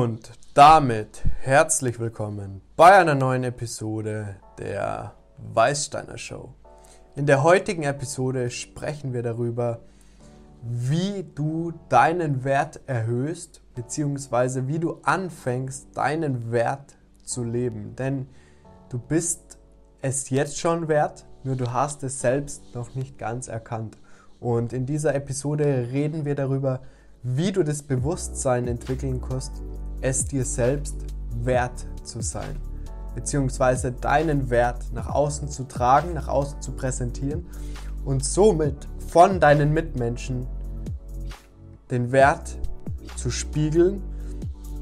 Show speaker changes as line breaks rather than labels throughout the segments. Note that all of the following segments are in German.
Und damit herzlich willkommen bei einer neuen Episode der Weißsteiner Show. In der heutigen Episode sprechen wir darüber, wie du deinen Wert erhöhst, beziehungsweise wie du anfängst, deinen Wert zu leben. Denn du bist es jetzt schon wert, nur du hast es selbst noch nicht ganz erkannt. Und in dieser Episode reden wir darüber, wie du das Bewusstsein entwickeln kannst, es dir selbst wert zu sein, beziehungsweise deinen Wert nach außen zu tragen, nach außen zu präsentieren und somit von deinen Mitmenschen den Wert zu spiegeln.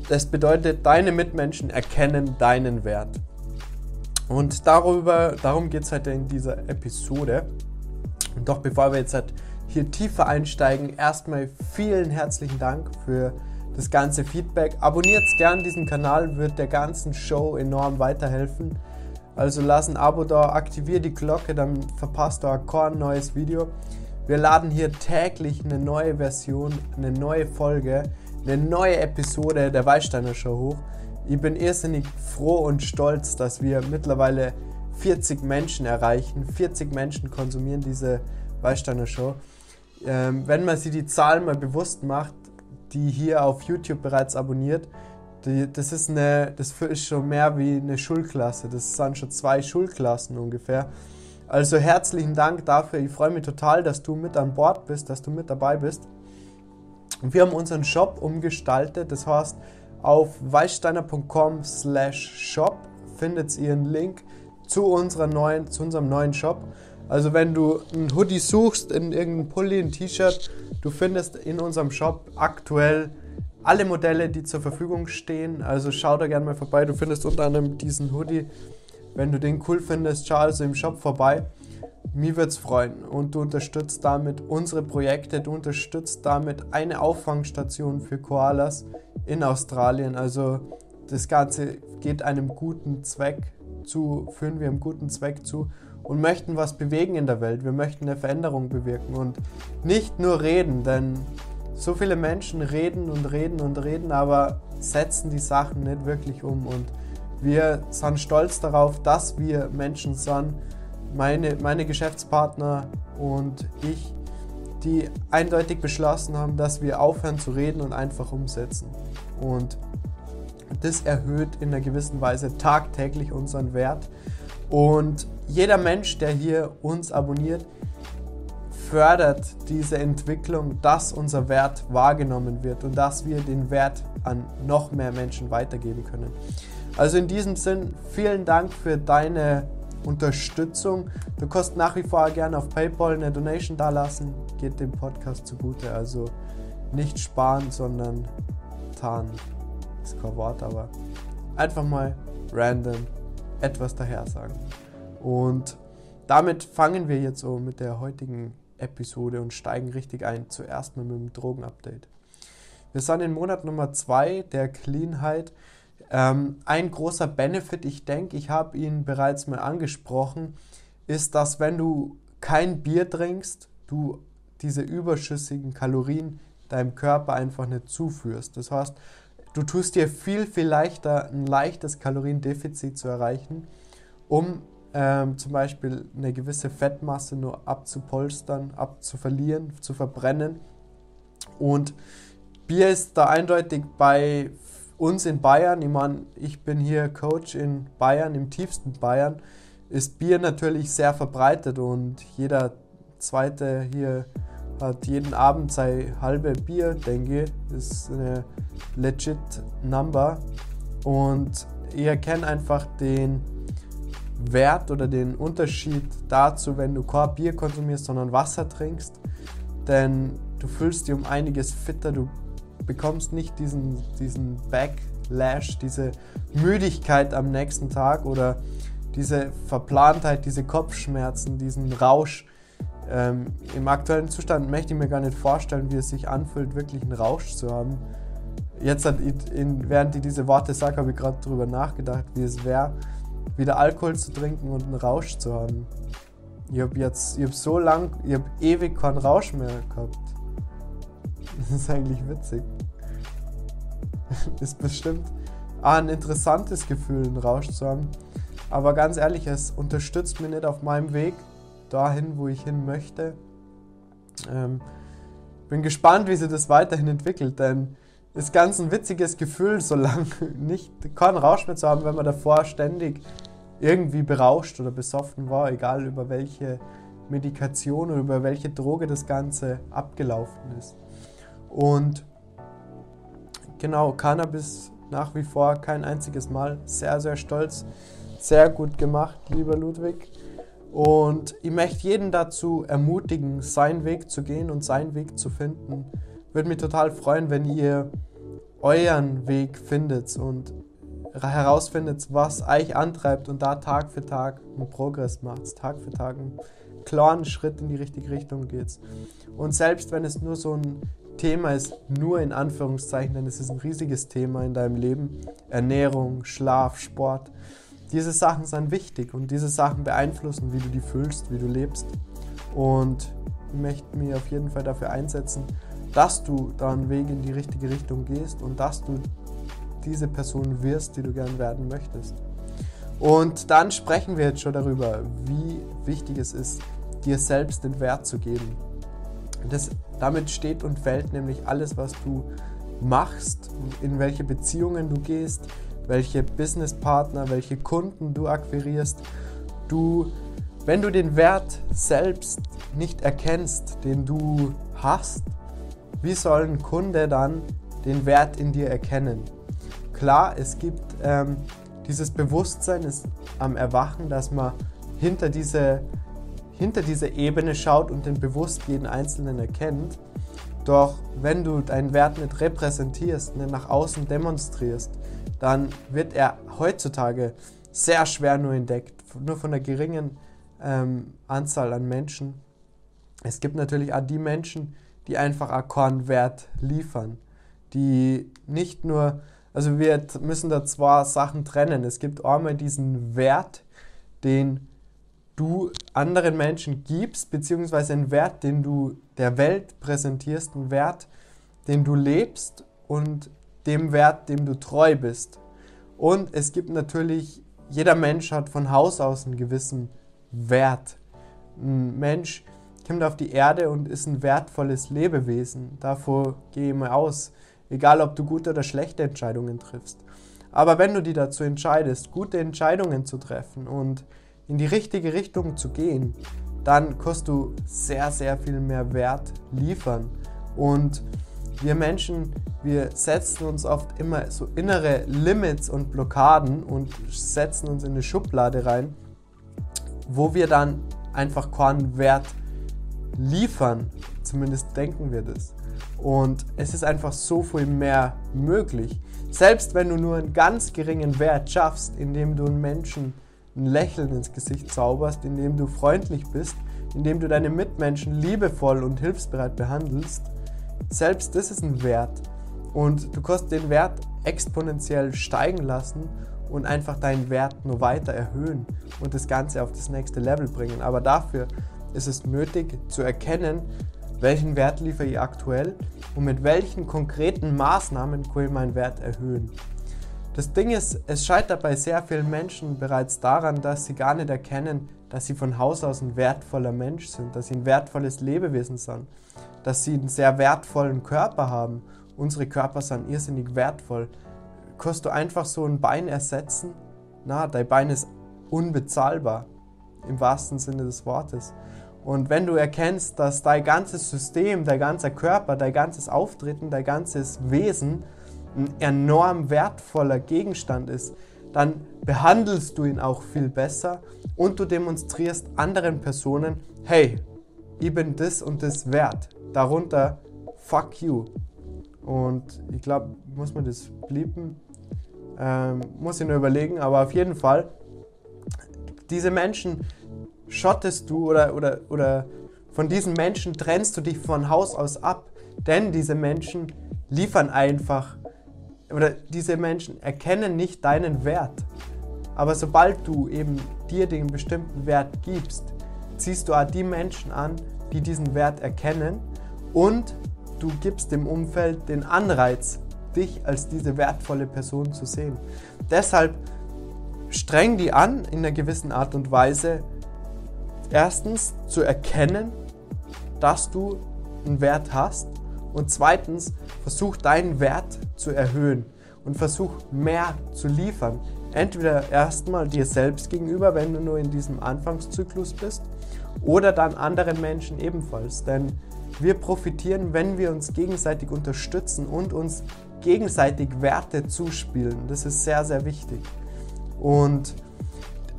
Das bedeutet, deine Mitmenschen erkennen deinen Wert. Und darüber, darum geht es heute in dieser Episode. Und doch bevor wir jetzt halt hier tiefer einsteigen, erstmal vielen herzlichen Dank für das ganze Feedback. Abonniert gern diesen Kanal, wird der ganzen Show enorm weiterhelfen. Also lass ein Abo da, aktivier die Glocke, dann verpasst du kein neues Video. Wir laden hier täglich eine neue Version, eine neue Folge, eine neue Episode der Weißsteiner Show hoch. Ich bin irrsinnig froh und stolz, dass wir mittlerweile 40 Menschen erreichen. 40 Menschen konsumieren diese Weißsteiner Show ähm, wenn man sich die Zahlen mal bewusst macht, die hier auf YouTube bereits abonniert, die, das, ist eine, das ist schon mehr wie eine Schulklasse. Das sind schon zwei Schulklassen ungefähr. Also herzlichen Dank dafür. Ich freue mich total, dass du mit an Bord bist, dass du mit dabei bist. Wir haben unseren Shop umgestaltet. Das heißt, auf weißsteiner.com slash shop findet ihr einen Link zu, unserer neuen, zu unserem neuen Shop. Also wenn du ein Hoodie suchst, in irgendeinem Pulli, ein T-Shirt, du findest in unserem Shop aktuell alle Modelle, die zur Verfügung stehen. Also schau da gerne mal vorbei. Du findest unter anderem diesen Hoodie. Wenn du den cool findest, schau also im Shop vorbei. Mir würde es freuen und du unterstützt damit unsere Projekte, du unterstützt damit eine Auffangstation für Koalas in Australien. Also das Ganze geht einem guten Zweck zu, führen wir einem guten Zweck zu und möchten was bewegen in der Welt. Wir möchten eine Veränderung bewirken und nicht nur reden, denn so viele Menschen reden und reden und reden, aber setzen die Sachen nicht wirklich um. Und wir sind stolz darauf, dass wir Menschen sind, meine, meine Geschäftspartner und ich, die eindeutig beschlossen haben, dass wir aufhören zu reden und einfach umsetzen. Und das erhöht in einer gewissen Weise tagtäglich unseren Wert. Und jeder Mensch, der hier uns abonniert, fördert diese Entwicklung, dass unser Wert wahrgenommen wird und dass wir den Wert an noch mehr Menschen weitergeben können. Also in diesem Sinn, vielen Dank für deine Unterstützung. Du kannst nach wie vor gerne auf PayPal eine Donation dalassen, geht dem Podcast zugute. Also nicht sparen, sondern tarnen. Ist kein Wort, aber einfach mal random etwas daher sagen. Und damit fangen wir jetzt so mit der heutigen Episode und steigen richtig ein. Zuerst mal mit dem Drogenupdate. Wir sind in Monat Nummer 2 der Cleanheit. Ähm, ein großer Benefit, ich denke, ich habe ihn bereits mal angesprochen, ist, dass wenn du kein Bier trinkst, du diese überschüssigen Kalorien deinem Körper einfach nicht zuführst. Das heißt, du tust dir viel, viel leichter, ein leichtes Kaloriendefizit zu erreichen, um ähm, zum Beispiel eine gewisse Fettmasse nur abzupolstern, abzuverlieren, zu verbrennen. Und Bier ist da eindeutig bei uns in Bayern, ich meine, ich bin hier Coach in Bayern, im tiefsten Bayern, ist Bier natürlich sehr verbreitet und jeder zweite hier hat jeden Abend sein halbe Bier, denke ich. Das ist eine legit Number. Und ich erkenne einfach den Wert oder den Unterschied dazu, wenn du kein Bier konsumierst, sondern Wasser trinkst. Denn du fühlst dich um einiges fitter, du bekommst nicht diesen, diesen Backlash, diese Müdigkeit am nächsten Tag oder diese Verplantheit, diese Kopfschmerzen, diesen Rausch. Ähm, Im aktuellen Zustand möchte ich mir gar nicht vorstellen, wie es sich anfühlt, wirklich einen Rausch zu haben. Jetzt, hat in, während ich diese Worte sage, habe ich gerade darüber nachgedacht, wie es wäre, wieder Alkohol zu trinken und einen Rausch zu haben. Ich habe jetzt, ich habe so lang, ich habe ewig keinen Rausch mehr gehabt. Das ist eigentlich witzig. ist bestimmt ein interessantes Gefühl, einen Rausch zu haben. Aber ganz ehrlich, es unterstützt mich nicht auf meinem Weg dahin, wo ich hin möchte. Ähm, bin gespannt, wie sich das weiterhin entwickelt, denn ist ganz ein witziges Gefühl, so lange nicht keinen Rausch mehr zu haben, wenn man davor ständig irgendwie berauscht oder besoffen war, egal über welche Medikation oder über welche Droge das Ganze abgelaufen ist. Und genau, Cannabis nach wie vor kein einziges Mal. Sehr, sehr stolz. Sehr gut gemacht, lieber Ludwig. Und ich möchte jeden dazu ermutigen, seinen Weg zu gehen und seinen Weg zu finden. Würde mich total freuen, wenn ihr euren Weg findet und herausfindet, was euch antreibt und da Tag für Tag einen Progress macht, Tag für Tag einen klaren Schritt in die richtige Richtung geht. Und selbst wenn es nur so ein Thema ist, nur in Anführungszeichen, denn es ist ein riesiges Thema in deinem Leben, Ernährung, Schlaf, Sport, diese Sachen sind wichtig und diese Sachen beeinflussen, wie du die fühlst, wie du lebst. Und ich möchte mich auf jeden Fall dafür einsetzen, dass du da einen Weg in die richtige Richtung gehst und dass du diese Person wirst, die du gern werden möchtest. Und dann sprechen wir jetzt schon darüber, wie wichtig es ist, dir selbst den Wert zu geben. Das, damit steht und fällt nämlich alles, was du machst, in welche Beziehungen du gehst, welche Businesspartner, welche Kunden du akquirierst. Du, wenn du den Wert selbst nicht erkennst, den du hast, wie soll ein Kunde dann den Wert in dir erkennen? Klar, es gibt ähm, dieses Bewusstsein ist am Erwachen, dass man hinter diese, hinter diese Ebene schaut und den bewusst jeden Einzelnen erkennt. Doch wenn du deinen Wert nicht repräsentierst, nicht nach außen demonstrierst, dann wird er heutzutage sehr schwer nur entdeckt, nur von der geringen ähm, Anzahl an Menschen. Es gibt natürlich auch die Menschen, die einfach Akkordwert liefern, die nicht nur, also wir müssen da zwei Sachen trennen. Es gibt einmal diesen Wert, den du anderen Menschen gibst, beziehungsweise einen Wert, den du der Welt präsentierst, einen Wert, den du lebst und dem Wert, dem du treu bist. Und es gibt natürlich, jeder Mensch hat von Haus aus einen gewissen Wert. Ein Mensch kommt auf die Erde und ist ein wertvolles Lebewesen. Davor gehe ich mal aus. Egal, ob du gute oder schlechte Entscheidungen triffst. Aber wenn du dich dazu entscheidest, gute Entscheidungen zu treffen und in die richtige Richtung zu gehen, dann kannst du sehr, sehr viel mehr Wert liefern. Und wir Menschen, wir setzen uns oft immer so innere Limits und Blockaden und setzen uns in eine Schublade rein, wo wir dann einfach keinen Wert liefern. Zumindest denken wir das. Und es ist einfach so viel mehr möglich. Selbst wenn du nur einen ganz geringen Wert schaffst, indem du einen Menschen ein Lächeln ins Gesicht zauberst, indem du freundlich bist, indem du deine Mitmenschen liebevoll und hilfsbereit behandelst, selbst das ist ein Wert. Und du kannst den Wert exponentiell steigen lassen und einfach deinen Wert nur weiter erhöhen und das Ganze auf das nächste Level bringen. Aber dafür ist es nötig zu erkennen, welchen Wert liefere ich aktuell und mit welchen konkreten Maßnahmen kann ich meinen Wert erhöhen. Das Ding ist, es scheitert bei sehr vielen Menschen bereits daran, dass sie gar nicht erkennen, dass sie von Haus aus ein wertvoller Mensch sind, dass sie ein wertvolles Lebewesen sind dass sie einen sehr wertvollen Körper haben. Unsere Körper sind irrsinnig wertvoll. Kannst du einfach so ein Bein ersetzen? Na, dein Bein ist unbezahlbar, im wahrsten Sinne des Wortes. Und wenn du erkennst, dass dein ganzes System, dein ganzer Körper, dein ganzes Auftreten, dein ganzes Wesen ein enorm wertvoller Gegenstand ist, dann behandelst du ihn auch viel besser und du demonstrierst anderen Personen, hey, ich bin das und das wert darunter Fuck you. Und ich glaube, muss man das blieben? Ähm, muss ich nur überlegen, aber auf jeden Fall, diese Menschen schottest du oder, oder, oder von diesen Menschen trennst du dich von Haus aus ab, denn diese Menschen liefern einfach oder diese Menschen erkennen nicht deinen Wert. Aber sobald du eben dir den bestimmten Wert gibst, ziehst du auch die Menschen an, die diesen Wert erkennen und du gibst dem Umfeld den Anreiz, dich als diese wertvolle Person zu sehen. Deshalb streng die an, in einer gewissen Art und Weise, erstens zu erkennen, dass du einen Wert hast und zweitens versuch deinen Wert zu erhöhen und versuch mehr zu liefern. Entweder erstmal dir selbst gegenüber, wenn du nur in diesem Anfangszyklus bist, oder dann anderen Menschen ebenfalls. Denn wir profitieren, wenn wir uns gegenseitig unterstützen und uns gegenseitig Werte zuspielen. Das ist sehr, sehr wichtig. Und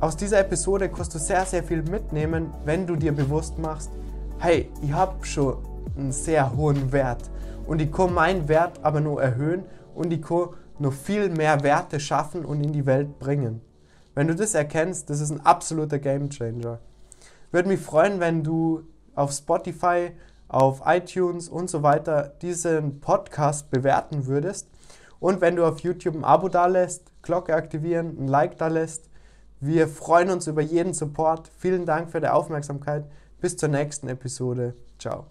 aus dieser Episode kannst du sehr, sehr viel mitnehmen, wenn du dir bewusst machst, hey, ich habe schon einen sehr hohen Wert und ich kann meinen Wert aber nur erhöhen und ich kann noch viel mehr Werte schaffen und in die Welt bringen. Wenn du das erkennst, das ist ein absoluter Game Changer. Würde mich freuen, wenn du auf Spotify, auf iTunes und so weiter diesen Podcast bewerten würdest. Und wenn du auf YouTube ein Abo da lässt, Glocke aktivieren, ein Like da lässt. Wir freuen uns über jeden Support. Vielen Dank für die Aufmerksamkeit. Bis zur nächsten Episode. Ciao.